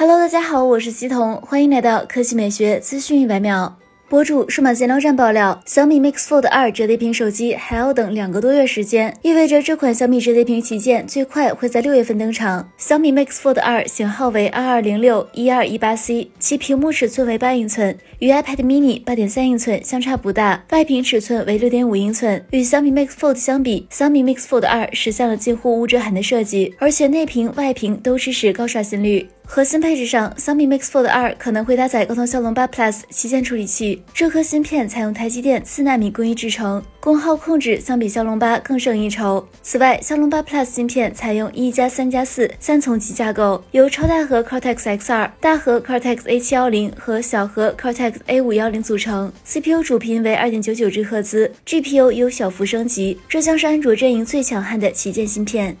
Hello，大家好，我是西彤，欢迎来到科技美学资讯一百秒。博主数码闲聊站爆料，小米 Mix Fold 2折叠屏手机还要等两个多月时间，意味着这款小米折叠屏旗舰最快会在六月份登场。小米 Mix Fold 2型号为二二零六一二一八 C，其屏幕尺寸为八英寸，与 iPad mini 八点三英寸相差不大，外屏尺寸为六点五英寸。与小米 Mix Fold 相比，小米 Mix Fold 2实现了近乎无遮痕的设计，而且内屏、外屏都支持高刷新率。核心配置上，小米 Mix Fold 2可能会搭载高通骁龙八 Plus 旗舰处理器，这颗芯片采用台积电四纳米工艺制成，功耗控制相比骁龙八更胜一筹。此外，骁龙八 Plus 芯片采用一加三加四三重级架构，由超大核 Cortex X2、大核 Cortex A710 和小核 Cortex A510 组成。CPU 主频为二点九九 G 赫兹，GPU 有小幅升级，这将是安卓阵营最强悍的旗舰芯片。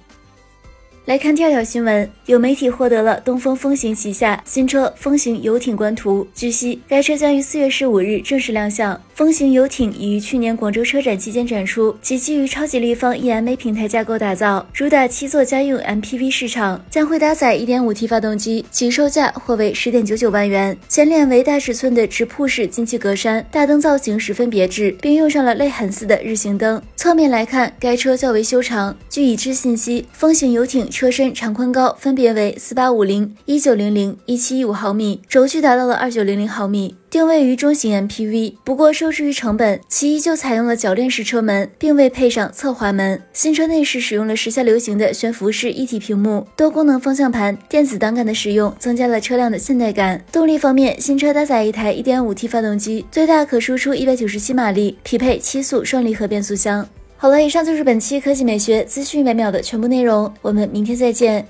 来看第二条新闻，有媒体获得了东风风行旗下新车风行游艇官图。据悉，该车将于四月十五日正式亮相。风行游艇已于去年广州车展期间展出，其基于超级立方 EMA 平台架构打造，主打七座家用 MPV 市场，将会搭载 1.5T 发动机，起售价或为十点九九万元。前脸为大尺寸的直瀑式进气格栅，大灯造型十分别致，并用上了泪痕似的日行灯。侧面来看，该车较为修长。据已知信息，风行游艇。车身长宽高分别为四八五零、一九零零、一七一五毫米，轴距达到了二九零零毫米，定位于中型 MPV。不过受制于成本，其依旧采用了铰链式车门，并未配上侧滑门。新车内饰使用了时下流行的悬浮式一体屏幕，多功能方向盘，电子档杆的使用增加了车辆的现代感。动力方面，新车搭载一台一点五 T 发动机，最大可输出一百九十七马力，匹配七速双离合变速箱。好了，以上就是本期科技美学资讯百秒的全部内容，我们明天再见。